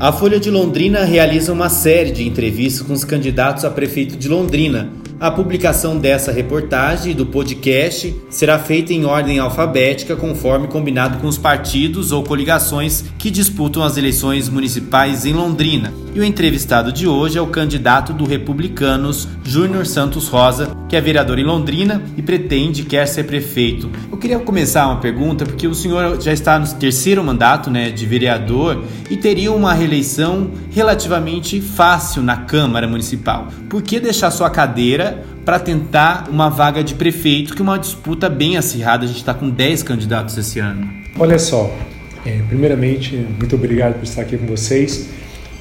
A Folha de Londrina realiza uma série de entrevistas com os candidatos a prefeito de Londrina. A publicação dessa reportagem e do podcast será feita em ordem alfabética, conforme combinado com os partidos ou coligações que disputam as eleições municipais em Londrina. E o entrevistado de hoje é o candidato do Republicanos, Júnior Santos Rosa, que é vereador em Londrina e pretende quer ser prefeito. Eu queria começar uma pergunta porque o senhor já está no terceiro mandato, né, de vereador e teria uma reeleição relativamente fácil na Câmara Municipal. Por que deixar sua cadeira para tentar uma vaga de prefeito, que é uma disputa bem acirrada? A gente está com 10 candidatos esse ano. Olha só, é, primeiramente, muito obrigado por estar aqui com vocês.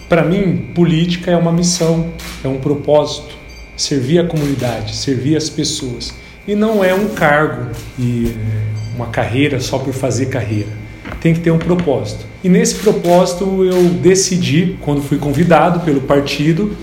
Para mim, política é uma missão, é um propósito, servir a comunidade, servir as pessoas. E não é um cargo e é, uma carreira só por fazer carreira. Tem que ter um propósito. E nesse propósito eu decidi, quando fui convidado pelo partido,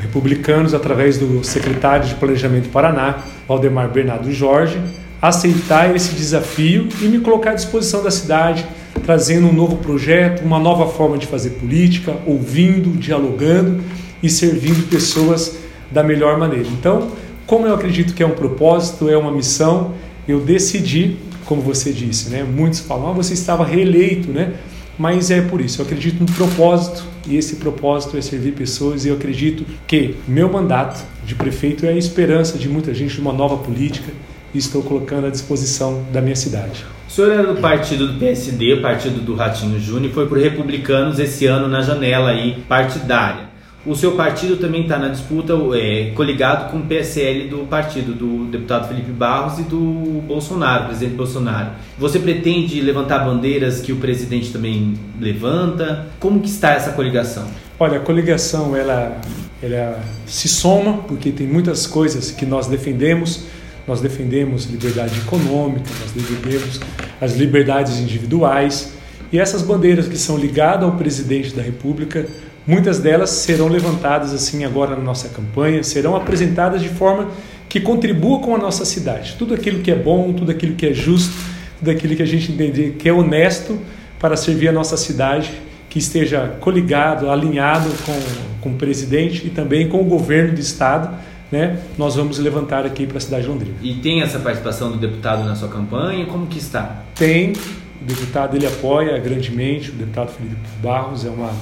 republicanos, através do secretário de Planejamento do Paraná, Valdemar Bernardo Jorge, aceitar esse desafio e me colocar à disposição da cidade, trazendo um novo projeto, uma nova forma de fazer política, ouvindo, dialogando e servindo pessoas da melhor maneira. Então, como eu acredito que é um propósito, é uma missão, eu decidi, como você disse, né? Muitos falam, ah, você estava reeleito, né? mas é por isso. Eu acredito no propósito e esse propósito é servir pessoas e eu acredito que meu mandato de prefeito é a esperança de muita gente de uma nova política e estou colocando à disposição da minha cidade. O senhor era do partido do PSD, partido do Ratinho Júnior, foi por Republicanos esse ano na janela aí partidária. O seu partido também está na disputa, é, coligado com o PSL do partido do deputado Felipe Barros e do Bolsonaro, presidente Bolsonaro. Você pretende levantar bandeiras que o presidente também levanta? Como que está essa coligação? Olha, a coligação ela, ela se soma porque tem muitas coisas que nós defendemos. Nós defendemos liberdade econômica, nós defendemos as liberdades individuais e essas bandeiras que são ligadas ao presidente da República Muitas delas serão levantadas assim agora na nossa campanha, serão apresentadas de forma que contribua com a nossa cidade. Tudo aquilo que é bom, tudo aquilo que é justo, tudo aquilo que a gente entender que é honesto para servir a nossa cidade, que esteja coligado, alinhado com, com o presidente e também com o governo do estado, né? Nós vamos levantar aqui para a cidade de Londrina. E tem essa participação do deputado na sua campanha? Como que está? Tem. O deputado ele apoia grandemente. O deputado Felipe Barros é uma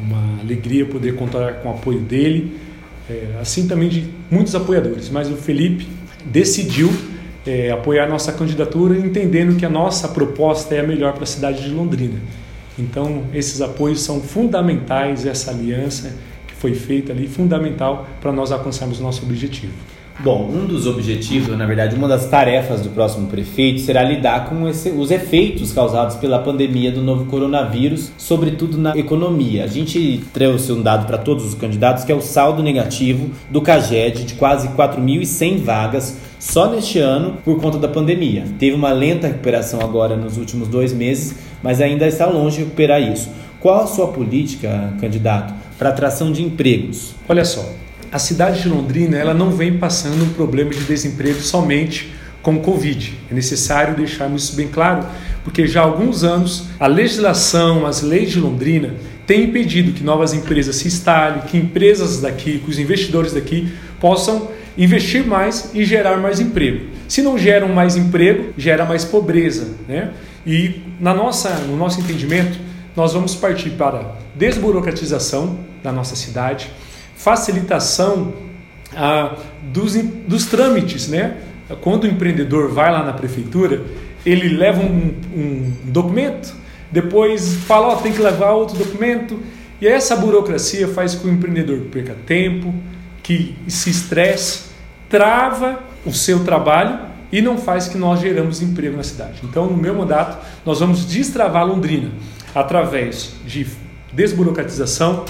uma alegria poder contar com o apoio dele, é, assim também de muitos apoiadores. Mas o Felipe decidiu é, apoiar nossa candidatura, entendendo que a nossa proposta é a melhor para a cidade de Londrina. Então, esses apoios são fundamentais, essa aliança foi feita ali, fundamental para nós alcançarmos o nosso objetivo. Bom, um dos objetivos, na verdade, uma das tarefas do próximo prefeito será lidar com esse, os efeitos causados pela pandemia do novo coronavírus, sobretudo na economia. A gente trouxe um dado para todos os candidatos que é o saldo negativo do CAGED de quase 4.100 vagas só neste ano por conta da pandemia. Teve uma lenta recuperação agora nos últimos dois meses, mas ainda está longe de recuperar isso. Qual a sua política, candidato, para atração de empregos? Olha só, a cidade de Londrina ela não vem passando um problema de desemprego somente com o Covid. É necessário deixarmos isso bem claro, porque já há alguns anos a legislação, as leis de Londrina têm impedido que novas empresas se instalem, que empresas daqui, que os investidores daqui possam investir mais e gerar mais emprego. Se não geram mais emprego, gera mais pobreza, né? E na nossa, no nosso entendimento, nós vamos partir para desburocratização da nossa cidade, facilitação ah, dos, dos trâmites, né? Quando o empreendedor vai lá na prefeitura, ele leva um, um documento, depois fala, oh, tem que levar outro documento, e essa burocracia faz com que o empreendedor perca tempo, que se estresse, trava o seu trabalho e não faz que nós geramos emprego na cidade. Então, no meu mandato, nós vamos destravar Londrina através de desburocratização,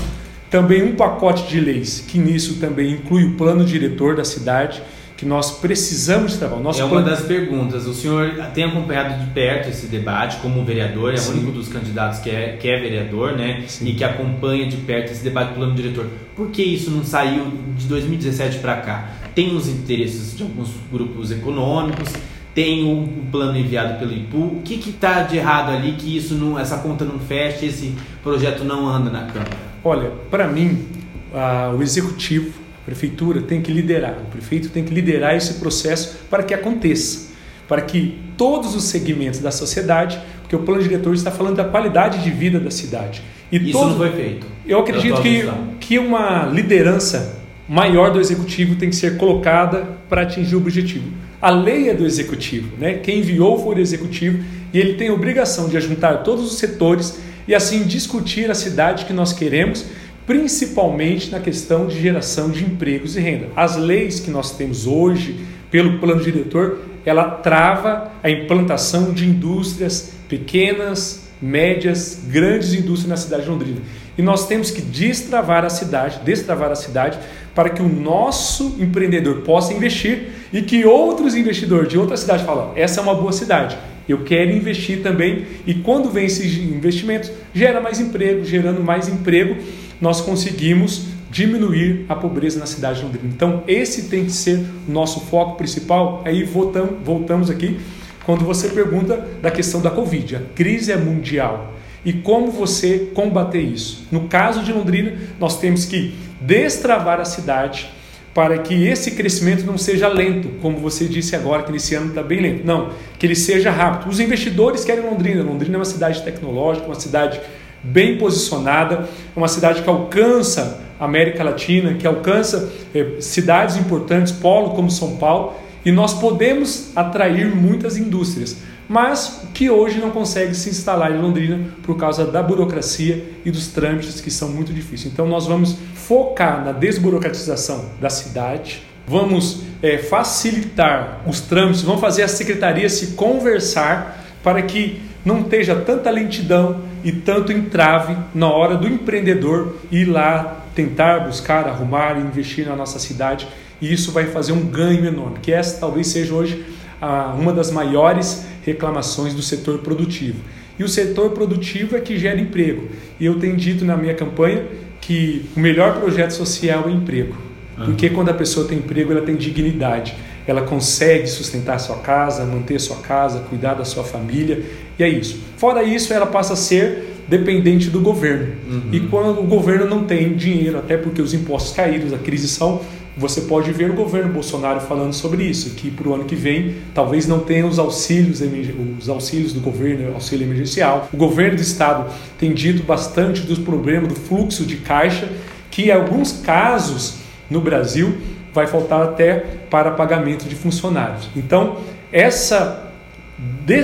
também um pacote de leis, que nisso também inclui o plano diretor da cidade, que nós precisamos trabalhar. Nosso é uma plano... das perguntas. O senhor tem acompanhado de perto esse debate como vereador, é Sim. o único dos candidatos que é, que é vereador, né? Sim. E que acompanha de perto esse debate do plano diretor. Por que isso não saiu de 2017 para cá? Tem os interesses de alguns grupos econômicos, tem o, o plano enviado pelo IPU. O que está de errado ali que isso não, essa conta não fecha, esse projeto não anda na Câmara? Olha, para mim, a, o executivo, a prefeitura tem que liderar, o prefeito tem que liderar esse processo para que aconteça, para que todos os segmentos da sociedade, porque o plano diretor está falando da qualidade de vida da cidade. E Isso todo, não foi feito. Eu acredito que, que uma liderança maior do executivo tem que ser colocada para atingir o objetivo. A lei é do executivo, né? Quem enviou foi o executivo e ele tem a obrigação de juntar todos os setores e assim discutir a cidade que nós queremos, principalmente na questão de geração de empregos e renda. As leis que nós temos hoje pelo plano diretor, ela trava a implantação de indústrias pequenas, médias, grandes indústrias na cidade de Londrina. E nós temos que destravar a cidade, destravar a cidade, para que o nosso empreendedor possa investir e que outros investidores de outras cidades falem: essa é uma boa cidade, eu quero investir também. E quando vem esses investimentos, gera mais emprego, gerando mais emprego, nós conseguimos diminuir a pobreza na cidade de Londrina. Então, esse tem que ser o nosso foco principal. Aí voltamos, voltamos aqui quando você pergunta da questão da Covid. A crise é mundial. E como você combater isso? No caso de Londrina, nós temos que destravar a cidade para que esse crescimento não seja lento, como você disse agora, que nesse ano está bem lento. Não, que ele seja rápido. Os investidores querem Londrina. Londrina é uma cidade tecnológica, uma cidade bem posicionada, uma cidade que alcança a América Latina, que alcança eh, cidades importantes, polo como São Paulo, e nós podemos atrair muitas indústrias, mas que hoje não consegue se instalar em Londrina por causa da burocracia e dos trâmites que são muito difíceis. Então nós vamos focar na desburocratização da cidade, vamos é, facilitar os trâmites, vamos fazer as secretarias se conversar para que não esteja tanta lentidão e tanto entrave na hora do empreendedor ir lá tentar buscar, arrumar investir na nossa cidade e isso vai fazer um ganho enorme, que essa talvez seja hoje uma das maiores reclamações do setor produtivo. E o setor produtivo é que gera emprego. E eu tenho dito na minha campanha que o melhor projeto social é o emprego. Porque quando a pessoa tem emprego, ela tem dignidade. Ela consegue sustentar a sua casa, manter a sua casa, cuidar da sua família. E é isso. Fora isso, ela passa a ser dependente do governo. Uhum. E quando o governo não tem dinheiro, até porque os impostos caíram, a crise são você pode ver o governo Bolsonaro falando sobre isso, que para o ano que vem talvez não tenha os auxílios, os auxílios do governo, auxílio emergencial. O governo do estado tem dito bastante dos problemas do fluxo de caixa, que em alguns casos no Brasil vai faltar até para pagamento de funcionários. Então, essa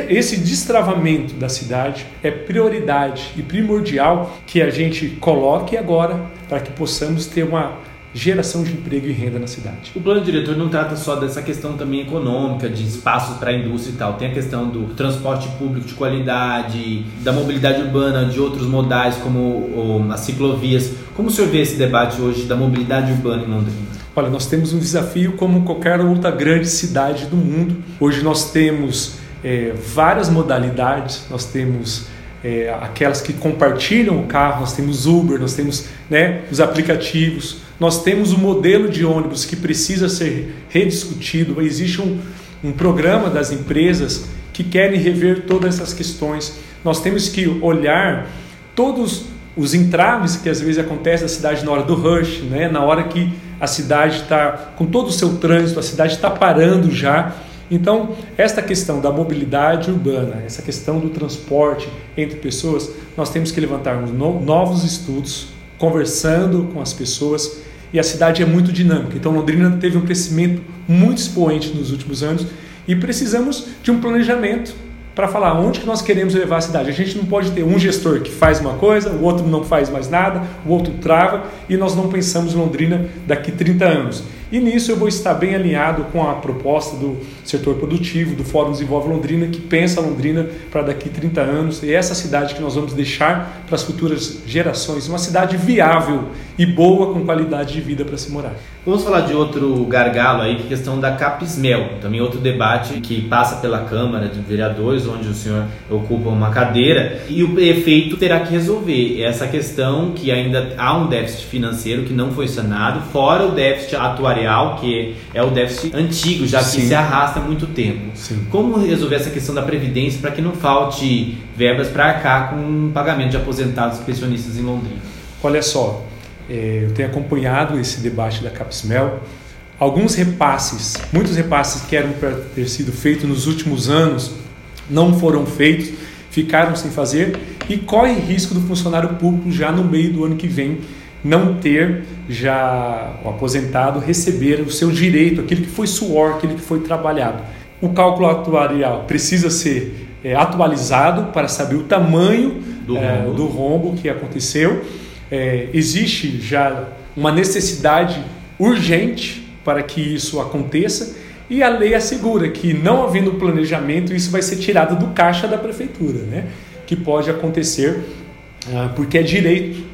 esse destravamento da cidade é prioridade e primordial que a gente coloque agora para que possamos ter uma geração de emprego e renda na cidade. O plano diretor não trata só dessa questão também econômica, de espaços para a indústria e tal. Tem a questão do transporte público de qualidade, da mobilidade urbana, de outros modais como as ciclovias. Como o senhor vê esse debate hoje da mobilidade urbana em Londrina? Olha, nós temos um desafio como qualquer outra grande cidade do mundo. Hoje nós temos é, várias modalidades, nós temos é, aquelas que compartilham o carro, nós temos Uber, nós temos né, os aplicativos, nós temos o um modelo de ônibus que precisa ser rediscutido. Existe um, um programa das empresas que querem rever todas essas questões. Nós temos que olhar todos os entraves que às vezes acontecem na cidade na hora do rush, né? na hora que a cidade está com todo o seu trânsito, a cidade está parando já. Então, esta questão da mobilidade urbana, essa questão do transporte entre pessoas, nós temos que levantar novos estudos, conversando com as pessoas e a cidade é muito dinâmica. Então Londrina teve um crescimento muito expoente nos últimos anos e precisamos de um planejamento para falar onde que nós queremos levar a cidade. A gente não pode ter um gestor que faz uma coisa, o outro não faz mais nada, o outro trava e nós não pensamos em Londrina daqui 30 anos. E nisso eu vou estar bem alinhado com a proposta do setor produtivo, do Fórum Desenvolve Londrina, que pensa Londrina para daqui 30 anos e essa cidade que nós vamos deixar para as futuras gerações, uma cidade viável e boa com qualidade de vida para se morar. Vamos falar de outro gargalo aí, que é a questão da Capismel. Também outro debate que passa pela Câmara de Vereadores, onde o senhor ocupa uma cadeira, e o prefeito terá que resolver essa questão que ainda há um déficit financeiro que não foi sanado, fora o déficit atuarial, que é o déficit antigo, já que Sim. se arrasta há muito tempo. Sim. Como resolver essa questão da Previdência para que não falte verbas para arcar com o pagamento de aposentados e pensionistas em Londrina? Olha só, eu tenho acompanhado esse debate da Capsmel. Alguns repasses, muitos repasses que eram para ter sido feitos nos últimos anos, não foram feitos, ficaram sem fazer e corre risco do funcionário público já no meio do ano que vem não ter já o aposentado receber o seu direito, aquilo que foi suor, aquilo que foi trabalhado. O cálculo atuarial precisa ser é, atualizado para saber o tamanho do, é, rombo. do rombo que aconteceu é, existe já uma necessidade urgente para que isso aconteça e a lei assegura que, não havendo planejamento, isso vai ser tirado do caixa da prefeitura, né? que pode acontecer ah, porque é direito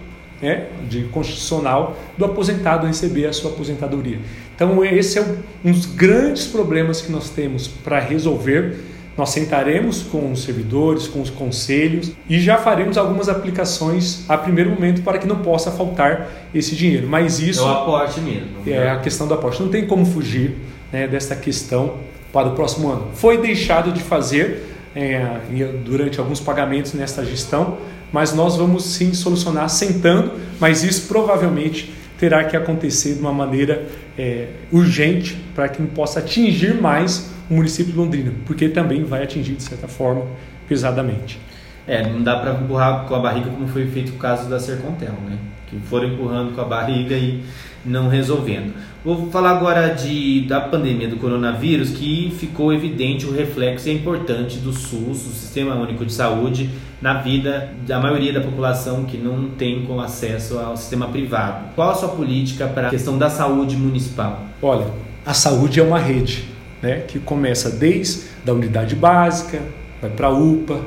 né, de constitucional do aposentado receber a sua aposentadoria. Então, esse é um dos grandes problemas que nós temos para resolver nós sentaremos com os servidores, com os conselhos e já faremos algumas aplicações a primeiro momento para que não possa faltar esse dinheiro. Mas isso. É o aporte mesmo. É a questão do aporte. Não tem como fugir né, dessa questão para o próximo ano. Foi deixado de fazer é, durante alguns pagamentos nesta gestão, mas nós vamos sim solucionar sentando, mas isso provavelmente terá que acontecer de uma maneira é, urgente para que não possa atingir mais o município de Londrina, porque também vai atingir, de certa forma, pesadamente. É, não dá para empurrar com a barriga como foi feito o caso da Sercontel, né? Que foram empurrando com a barriga e não resolvendo. Vou falar agora de, da pandemia do coronavírus, que ficou evidente o reflexo e importante do SUS, o Sistema Único de Saúde, na vida da maioria da população que não tem com acesso ao sistema privado. Qual a sua política para a questão da saúde municipal? Olha, a saúde é uma rede né, que começa desde a unidade básica, vai para a UPA,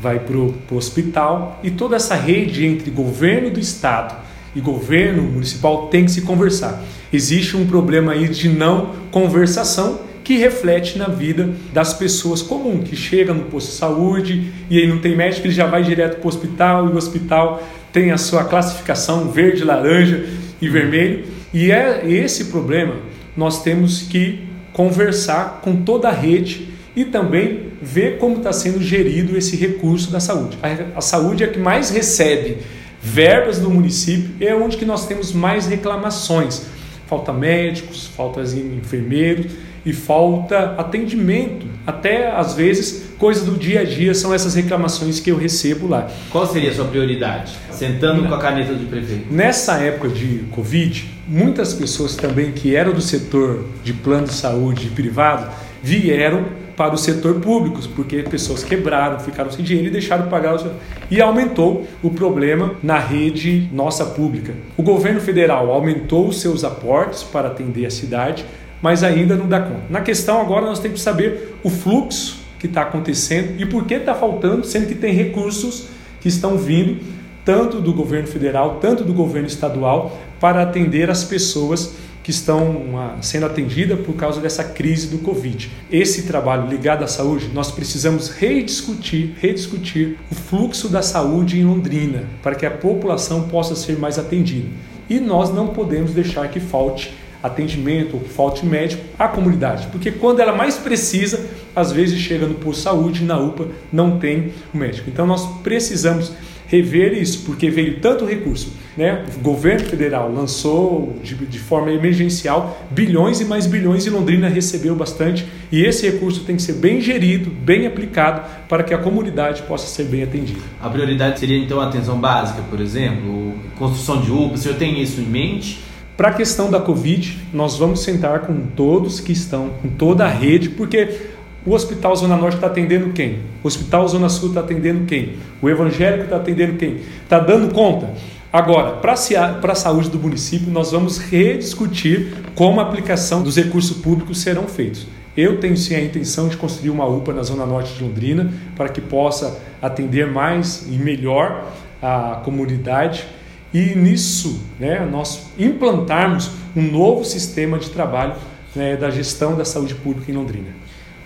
vai para o hospital e toda essa rede entre governo do estado e governo municipal tem que se conversar. Existe um problema aí de não conversação que reflete na vida das pessoas comuns, que chega no posto de saúde e aí não tem médico, ele já vai direto para o hospital e o hospital tem a sua classificação verde, laranja e vermelho. E é esse problema nós temos que conversar com toda a rede e também ver como está sendo gerido esse recurso da saúde. A, a, saúde é a que mais recebe verbas do município, é onde que nós temos mais reclamações. Falta médicos, falta enfermeiros e falta atendimento. Até às vezes coisas do dia a dia são essas reclamações que eu recebo lá. Qual seria a sua prioridade? Sentando com a caneta do prefeito. Nessa época de Covid, muitas pessoas também que eram do setor de plano de saúde privado vieram para o setor público, porque pessoas quebraram, ficaram sem dinheiro e deixaram de pagar o. E aumentou o problema na rede nossa pública. O governo federal aumentou os seus aportes para atender a cidade, mas ainda não dá conta. Na questão agora nós temos que saber o fluxo que está acontecendo e por que está faltando, sendo que tem recursos que estão vindo tanto do governo federal, tanto do governo estadual, para atender as pessoas que estão ah, sendo atendidas por causa dessa crise do Covid. Esse trabalho ligado à saúde, nós precisamos rediscutir, rediscutir o fluxo da saúde em Londrina, para que a população possa ser mais atendida. E nós não podemos deixar que falte atendimento ou falte médico à comunidade, porque quando ela mais precisa, às vezes chega no posto de saúde, na UPA, não tem o médico. Então nós precisamos rever isso, porque veio tanto recurso. Né? O governo federal lançou de, de, forma emergencial bilhões e mais bilhões e Londrina recebeu bastante. E esse recurso tem que ser bem gerido, bem aplicado, para que a comunidade possa ser bem atendida. A prioridade seria então a atenção básica, por exemplo, construção de UPA. O senhor tem isso em mente? Para a questão da Covid, nós vamos sentar com todos que estão, com toda a rede, porque o Hospital Zona Norte está atendendo quem? O Hospital Zona Sul está atendendo quem? O Evangélico está atendendo quem? Está dando conta? Agora, para a saúde do município, nós vamos rediscutir como a aplicação dos recursos públicos serão feitos. Eu tenho sim a intenção de construir uma UPA na Zona Norte de Londrina para que possa atender mais e melhor a comunidade e nisso né, nós implantarmos um novo sistema de trabalho né, da gestão da saúde pública em Londrina.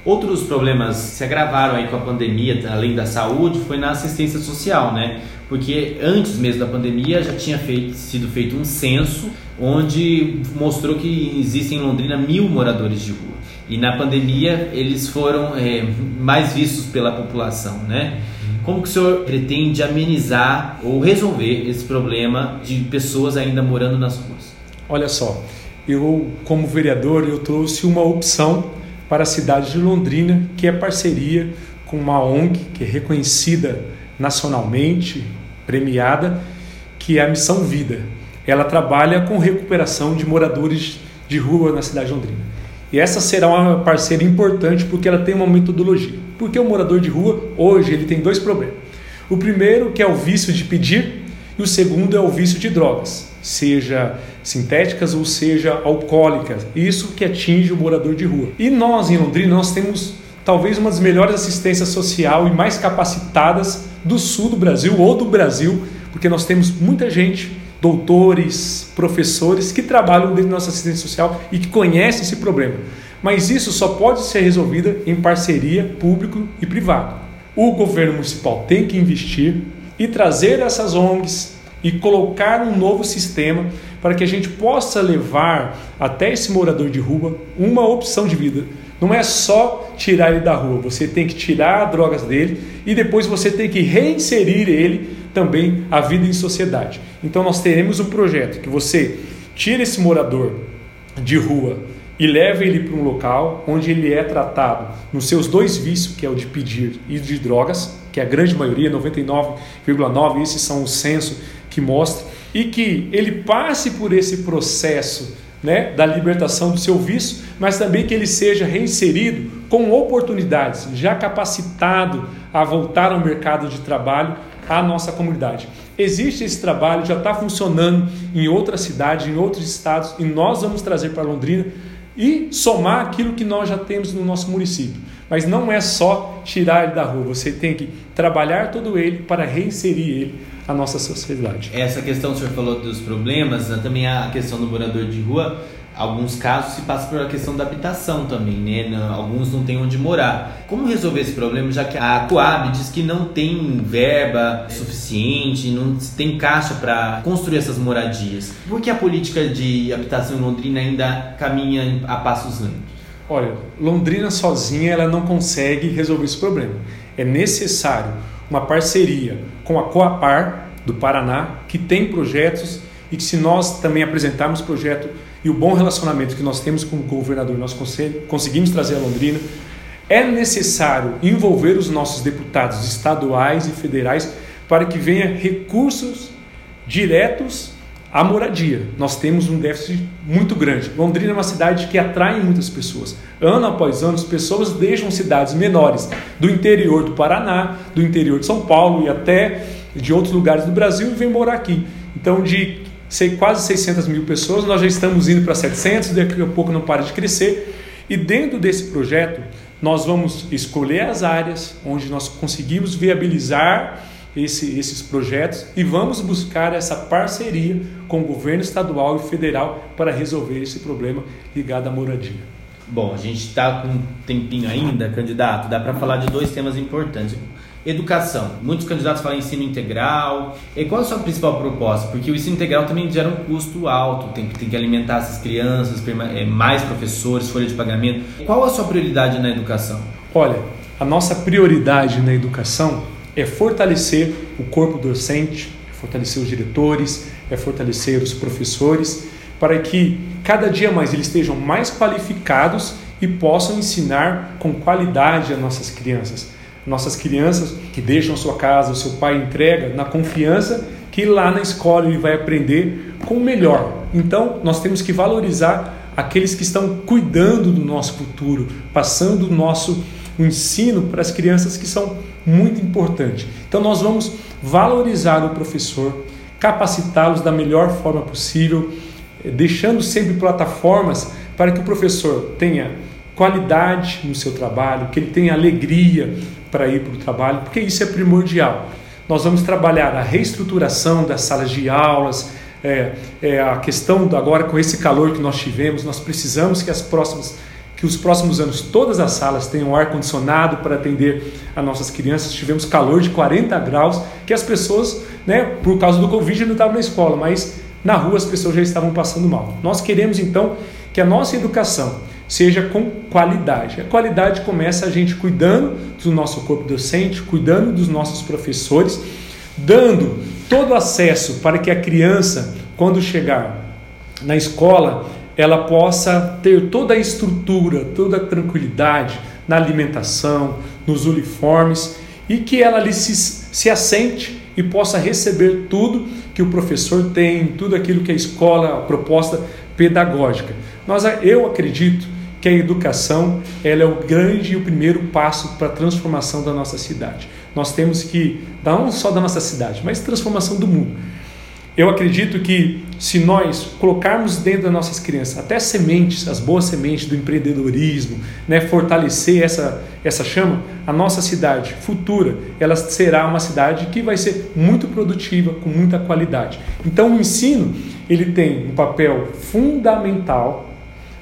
Outros problemas se agravaram aí com a pandemia, além da saúde, foi na assistência social, né? Porque antes mesmo da pandemia já tinha feito, sido feito um censo onde mostrou que existem em Londrina mil moradores de rua. E na pandemia eles foram é, mais vistos pela população, né? Como que o senhor pretende amenizar ou resolver esse problema de pessoas ainda morando nas ruas? Olha só, eu como vereador eu trouxe uma opção para a cidade de Londrina, que é parceria com uma ONG que é reconhecida nacionalmente, premiada, que é a Missão Vida. Ela trabalha com recuperação de moradores de rua na cidade de Londrina. E essa será uma parceira importante porque ela tem uma metodologia. Porque o morador de rua, hoje, ele tem dois problemas. O primeiro, que é o vício de pedir, e o segundo é o vício de drogas, seja sintéticas ou seja alcoólicas. Isso que atinge o morador de rua. E nós, em Londrina, nós temos talvez uma das melhores assistências social e mais capacitadas do sul do Brasil ou do Brasil, porque nós temos muita gente doutores, professores que trabalham dentro da nossa assistência social e que conhecem esse problema. Mas isso só pode ser resolvido em parceria público e privado. O governo municipal tem que investir e trazer essas ONGs e colocar um novo sistema para que a gente possa levar até esse morador de rua uma opção de vida. Não é só tirar ele da rua, você tem que tirar as drogas dele e depois você tem que reinserir ele também a vida em sociedade. Então nós teremos um projeto que você tira esse morador de rua e leva ele para um local onde ele é tratado nos seus dois vícios, que é o de pedir e de drogas, que é a grande maioria, 99,9, esses são o censo que mostra, e que ele passe por esse processo né, da libertação do seu vício, mas também que ele seja reinserido com oportunidades, já capacitado a voltar ao mercado de trabalho à nossa comunidade. Existe esse trabalho, já está funcionando em outras cidades, em outros estados, e nós vamos trazer para Londrina e somar aquilo que nós já temos no nosso município. Mas não é só tirar ele da rua, você tem que trabalhar todo ele para reinserir ele à nossa sociedade. Essa questão que o senhor falou dos problemas, né, também a questão do morador de rua, alguns casos se passa por a questão da habitação também, né? Alguns não têm onde morar. Como resolver esse problema, já que a Coab diz que não tem verba suficiente, não tem caixa para construir essas moradias? Por que a política de habitação em Londrina ainda caminha a passos lentos? Olha, Londrina sozinha ela não consegue resolver esse problema. É necessário uma parceria com a Coapar do Paraná, que tem projetos e que se nós também apresentarmos projeto e o bom relacionamento que nós temos com o governador, nós conseguimos trazer a Londrina, é necessário envolver os nossos deputados estaduais e federais para que venha recursos diretos à moradia. Nós temos um déficit muito grande. Londrina é uma cidade que atrai muitas pessoas. Ano após ano, as pessoas deixam cidades menores do interior do Paraná, do interior de São Paulo e até de outros lugares do Brasil e vêm morar aqui. Então, de sei, quase 600 mil pessoas, nós já estamos indo para 700, daqui a pouco não para de crescer. E dentro desse projeto, nós vamos escolher as áreas onde nós conseguimos viabilizar esse, esses projetos e vamos buscar essa parceria com o governo estadual e federal para resolver esse problema ligado à moradia. Bom, a gente está com um tempinho ainda, candidato, dá para falar de dois temas importantes. Educação. Muitos candidatos falam ensino integral. E qual é a sua principal proposta? Porque o ensino integral também gera um custo alto, tem, tem que alimentar essas crianças, é, mais professores, folha de pagamento. Qual a sua prioridade na educação? Olha, a nossa prioridade na educação é fortalecer o corpo docente, é fortalecer os diretores, é fortalecer os professores, para que cada dia mais eles estejam mais qualificados e possam ensinar com qualidade as nossas crianças nossas crianças que deixam a sua casa, o seu pai entrega, na confiança que lá na escola ele vai aprender com o melhor. Então, nós temos que valorizar aqueles que estão cuidando do nosso futuro, passando o nosso ensino para as crianças que são muito importantes. Então, nós vamos valorizar o professor, capacitá-los da melhor forma possível, eh, deixando sempre plataformas para que o professor tenha qualidade no seu trabalho, que ele tenha alegria para ir para o trabalho, porque isso é primordial. Nós vamos trabalhar a reestruturação das salas de aulas, é, é, a questão agora com esse calor que nós tivemos, nós precisamos que as próximas que os próximos anos todas as salas tenham ar condicionado para atender as nossas crianças. Tivemos calor de 40 graus, que as pessoas, né, por causa do Covid, não estavam na escola, mas na rua as pessoas já estavam passando mal. Nós queremos então que a nossa educação seja com qualidade. A qualidade começa a gente cuidando do nosso corpo docente, cuidando dos nossos professores, dando todo o acesso para que a criança, quando chegar na escola, ela possa ter toda a estrutura, toda a tranquilidade na alimentação, nos uniformes e que ela ali se, se assente e possa receber tudo que o professor tem, tudo aquilo que a escola, a proposta pedagógica. Mas eu acredito que a educação ela é o grande e o primeiro passo para a transformação da nossa cidade. Nós temos que, não só da nossa cidade, mas transformação do mundo. Eu acredito que se nós colocarmos dentro das nossas crianças até sementes, as boas sementes do empreendedorismo, né, fortalecer essa, essa chama, a nossa cidade futura, ela será uma cidade que vai ser muito produtiva, com muita qualidade. Então o ensino, ele tem um papel fundamental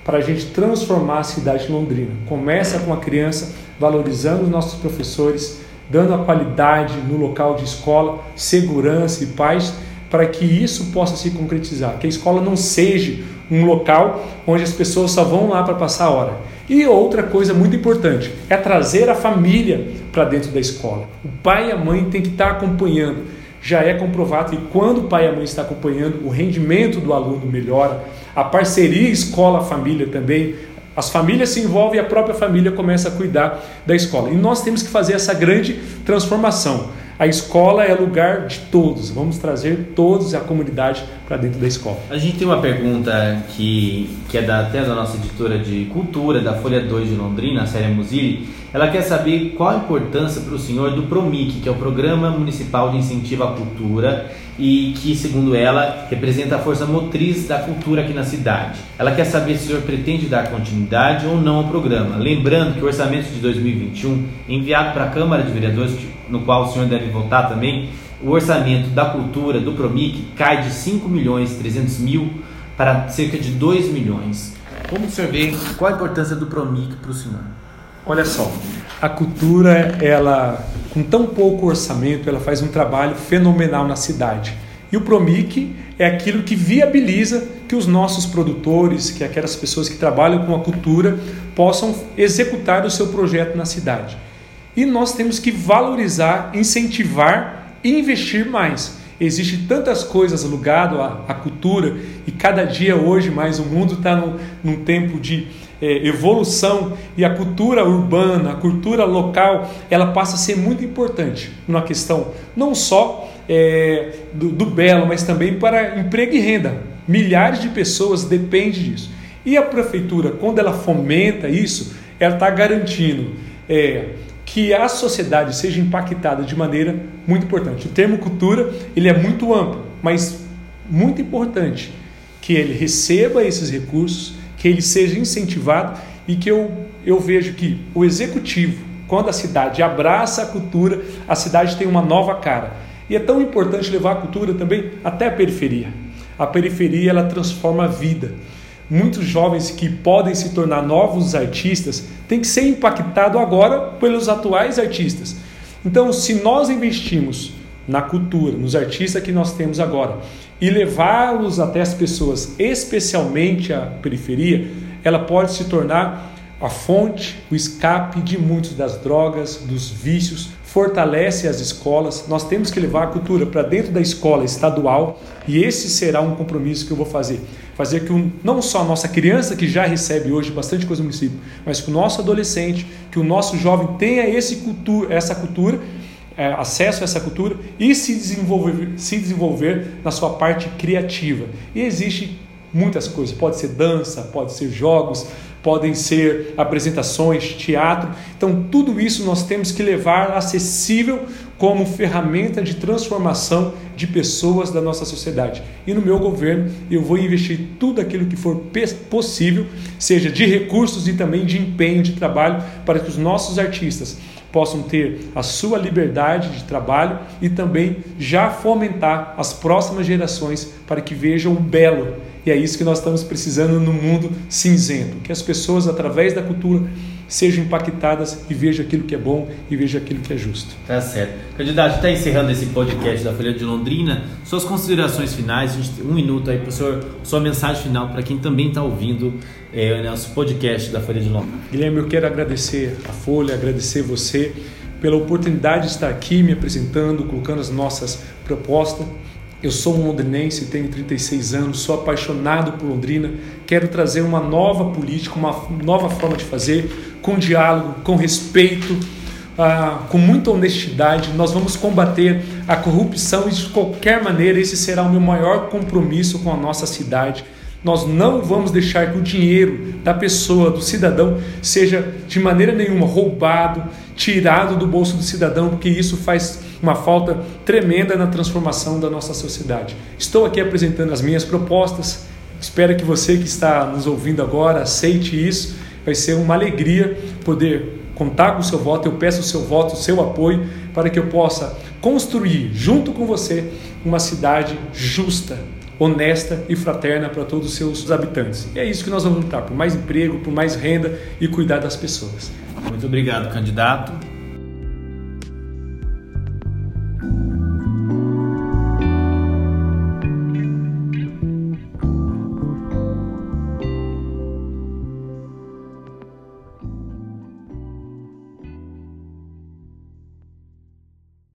para a gente transformar a cidade de Londrina. Começa com a criança, valorizando os nossos professores, dando a qualidade no local de escola, segurança e paz para que isso possa se concretizar, que a escola não seja um local onde as pessoas só vão lá para passar a hora. E outra coisa muito importante é trazer a família para dentro da escola. O pai e a mãe têm que estar acompanhando. Já é comprovado que quando o pai e a mãe estão acompanhando, o rendimento do aluno melhora, a parceria escola-família também. As famílias se envolvem e a própria família começa a cuidar da escola. E nós temos que fazer essa grande transformação. A escola é lugar de todos. Vamos trazer todos a comunidade para dentro da escola. A gente tem uma pergunta que, que é da, até da nossa editora de cultura, da Folha 2 de Londrina, a Célia Musili. Ela quer saber qual a importância para o senhor do PROMIC, que é o Programa Municipal de Incentivo à Cultura e que, segundo ela, representa a força motriz da cultura aqui na cidade. Ela quer saber se o senhor pretende dar continuidade ou não ao programa. Lembrando que o orçamento de 2021, enviado para a Câmara de Vereadores, no qual o senhor deve votar também, o orçamento da cultura do Promic cai de 5 milhões 300 mil para cerca de 2 milhões. Como o senhor vê, qual a importância do Promic para o senhor? Olha só, a cultura, ela, com tão pouco orçamento, ela faz um trabalho fenomenal na cidade. E o Promic é aquilo que viabiliza que os nossos produtores, que aquelas pessoas que trabalham com a cultura, possam executar o seu projeto na cidade. E nós temos que valorizar, incentivar e investir mais. Existem tantas coisas ligadas à, à, cultura e cada dia hoje mais o mundo está num tempo de é, evolução e a cultura urbana, a cultura local, ela passa a ser muito importante numa questão não só é, do, do belo, mas também para emprego e renda. Milhares de pessoas dependem disso. E a prefeitura, quando ela fomenta isso, ela está garantindo é, que a sociedade seja impactada de maneira muito importante. O termo cultura ele é muito amplo, mas muito importante que ele receba esses recursos que ele seja incentivado e que eu, eu vejo que o executivo, quando a cidade abraça a cultura, a cidade tem uma nova cara. E é tão importante levar a cultura também até a periferia. A periferia ela transforma a vida. Muitos jovens que podem se tornar novos artistas têm que ser impactados agora pelos atuais artistas. Então, se nós investimos na cultura, nos artistas que nós temos agora, e levá-los até as pessoas, especialmente a periferia, ela pode se tornar a fonte, o escape de muitas das drogas, dos vícios, fortalece as escolas. Nós temos que levar a cultura para dentro da escola estadual e esse será um compromisso que eu vou fazer. Fazer que um, não só a nossa criança, que já recebe hoje bastante coisa no município, mas que o nosso adolescente, que o nosso jovem tenha esse cultura, essa cultura é, acesso a essa cultura e se desenvolver, se desenvolver na sua parte criativa. E existe muitas coisas, pode ser dança, pode ser jogos, podem ser apresentações, teatro. Então, tudo isso nós temos que levar acessível como ferramenta de transformação de pessoas da nossa sociedade. E no meu governo eu vou investir tudo aquilo que for possível, seja de recursos e também de empenho de trabalho, para que os nossos artistas possam ter a sua liberdade de trabalho e também já fomentar as próximas gerações para que vejam o belo. E é isso que nós estamos precisando no mundo cinzento, que as pessoas através da cultura sejam impactadas e vejam aquilo que é bom e vejam aquilo que é justo. Tá certo. Candidato, está encerrando esse podcast da Folha de Londrina. Suas considerações finais, um minuto aí senhor, sua mensagem final para quem também está ouvindo é, o nosso podcast da Folha de Londrina. Guilherme, eu quero agradecer a Folha, agradecer você pela oportunidade de estar aqui me apresentando, colocando as nossas propostas. Eu sou um londrinense, tenho 36 anos, sou apaixonado por Londrina, quero trazer uma nova política, uma nova forma de fazer, com diálogo, com respeito, ah, com muita honestidade. Nós vamos combater a corrupção e de qualquer maneira esse será o meu maior compromisso com a nossa cidade. Nós não vamos deixar que o dinheiro da pessoa, do cidadão, seja de maneira nenhuma roubado, tirado do bolso do cidadão, porque isso faz uma falta tremenda na transformação da nossa sociedade. Estou aqui apresentando as minhas propostas. Espero que você que está nos ouvindo agora aceite isso. Vai ser uma alegria poder contar com o seu voto. Eu peço o seu voto, o seu apoio, para que eu possa construir, junto com você, uma cidade justa, honesta e fraterna para todos os seus habitantes. E é isso que nós vamos lutar: por mais emprego, por mais renda e cuidar das pessoas. Muito obrigado, candidato.